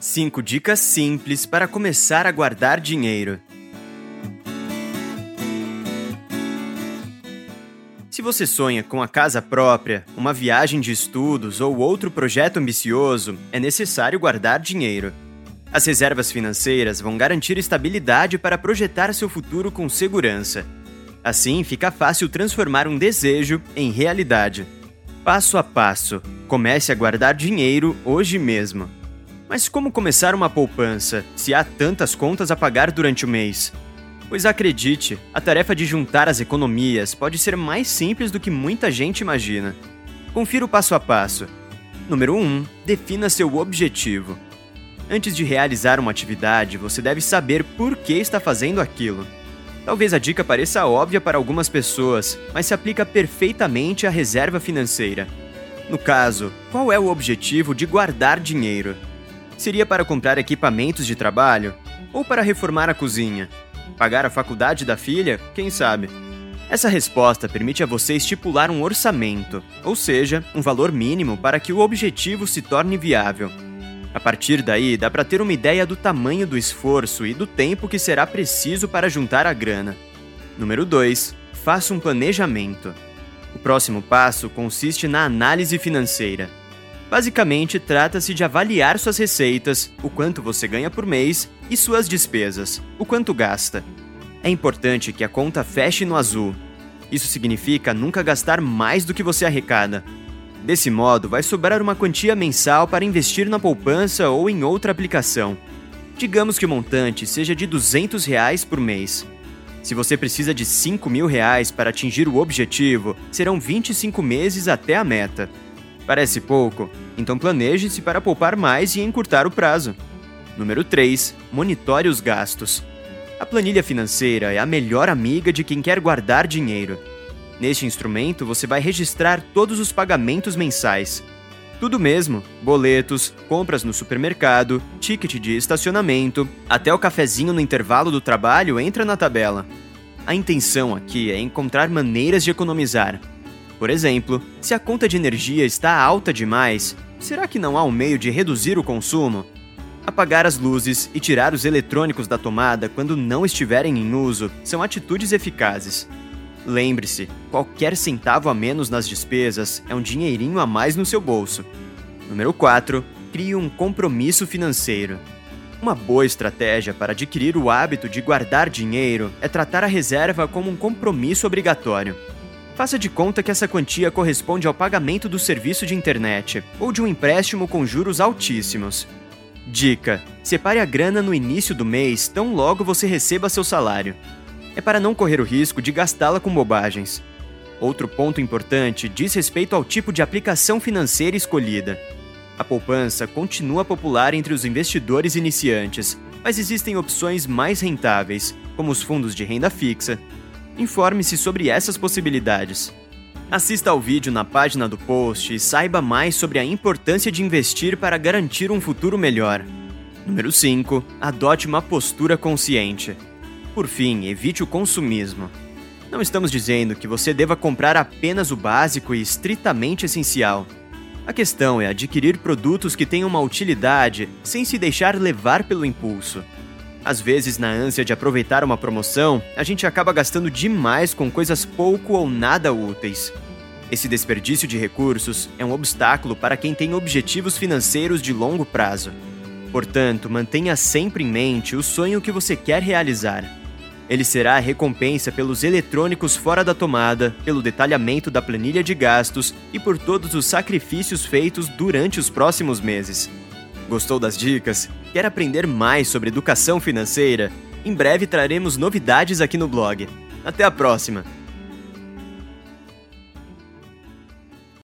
5 dicas simples para começar a guardar dinheiro. Se você sonha com a casa própria, uma viagem de estudos ou outro projeto ambicioso, é necessário guardar dinheiro. As reservas financeiras vão garantir estabilidade para projetar seu futuro com segurança. Assim, fica fácil transformar um desejo em realidade. Passo a passo, comece a guardar dinheiro hoje mesmo. Mas como começar uma poupança se há tantas contas a pagar durante o mês? Pois acredite, a tarefa de juntar as economias pode ser mais simples do que muita gente imagina. Confira o passo a passo. Número 1. Defina seu objetivo. Antes de realizar uma atividade, você deve saber por que está fazendo aquilo. Talvez a dica pareça óbvia para algumas pessoas, mas se aplica perfeitamente à reserva financeira. No caso, qual é o objetivo de guardar dinheiro? Seria para comprar equipamentos de trabalho? Ou para reformar a cozinha? Pagar a faculdade da filha? Quem sabe? Essa resposta permite a você estipular um orçamento, ou seja, um valor mínimo para que o objetivo se torne viável. A partir daí, dá para ter uma ideia do tamanho do esforço e do tempo que será preciso para juntar a grana. Número 2. Faça um planejamento. O próximo passo consiste na análise financeira. Basicamente, trata-se de avaliar suas receitas, o quanto você ganha por mês, e suas despesas, o quanto gasta. É importante que a conta feche no azul. Isso significa nunca gastar mais do que você arrecada. Desse modo, vai sobrar uma quantia mensal para investir na poupança ou em outra aplicação. Digamos que o montante seja de 200 reais por mês. Se você precisa de 5 mil reais para atingir o objetivo, serão 25 meses até a meta. Parece pouco? Então planeje-se para poupar mais e encurtar o prazo. Número 3. Monitore os gastos. A planilha financeira é a melhor amiga de quem quer guardar dinheiro. Neste instrumento, você vai registrar todos os pagamentos mensais. Tudo mesmo: boletos, compras no supermercado, ticket de estacionamento, até o cafezinho no intervalo do trabalho entra na tabela. A intenção aqui é encontrar maneiras de economizar, por exemplo, se a conta de energia está alta demais, será que não há um meio de reduzir o consumo? Apagar as luzes e tirar os eletrônicos da tomada quando não estiverem em uso são atitudes eficazes. Lembre-se, qualquer centavo a menos nas despesas é um dinheirinho a mais no seu bolso. Número 4. Crie um compromisso financeiro. Uma boa estratégia para adquirir o hábito de guardar dinheiro é tratar a reserva como um compromisso obrigatório. Faça de conta que essa quantia corresponde ao pagamento do serviço de internet ou de um empréstimo com juros altíssimos. Dica: separe a grana no início do mês, tão logo você receba seu salário. É para não correr o risco de gastá-la com bobagens. Outro ponto importante diz respeito ao tipo de aplicação financeira escolhida. A poupança continua popular entre os investidores iniciantes, mas existem opções mais rentáveis, como os fundos de renda fixa, Informe-se sobre essas possibilidades. Assista ao vídeo na página do post e saiba mais sobre a importância de investir para garantir um futuro melhor. Número 5. Adote uma postura consciente. Por fim, evite o consumismo. Não estamos dizendo que você deva comprar apenas o básico e estritamente essencial. A questão é adquirir produtos que tenham uma utilidade sem se deixar levar pelo impulso. Às vezes, na ânsia de aproveitar uma promoção, a gente acaba gastando demais com coisas pouco ou nada úteis. Esse desperdício de recursos é um obstáculo para quem tem objetivos financeiros de longo prazo. Portanto, mantenha sempre em mente o sonho que você quer realizar. Ele será a recompensa pelos eletrônicos fora da tomada, pelo detalhamento da planilha de gastos e por todos os sacrifícios feitos durante os próximos meses. Gostou das dicas? Quer aprender mais sobre educação financeira? Em breve traremos novidades aqui no blog. Até a próxima!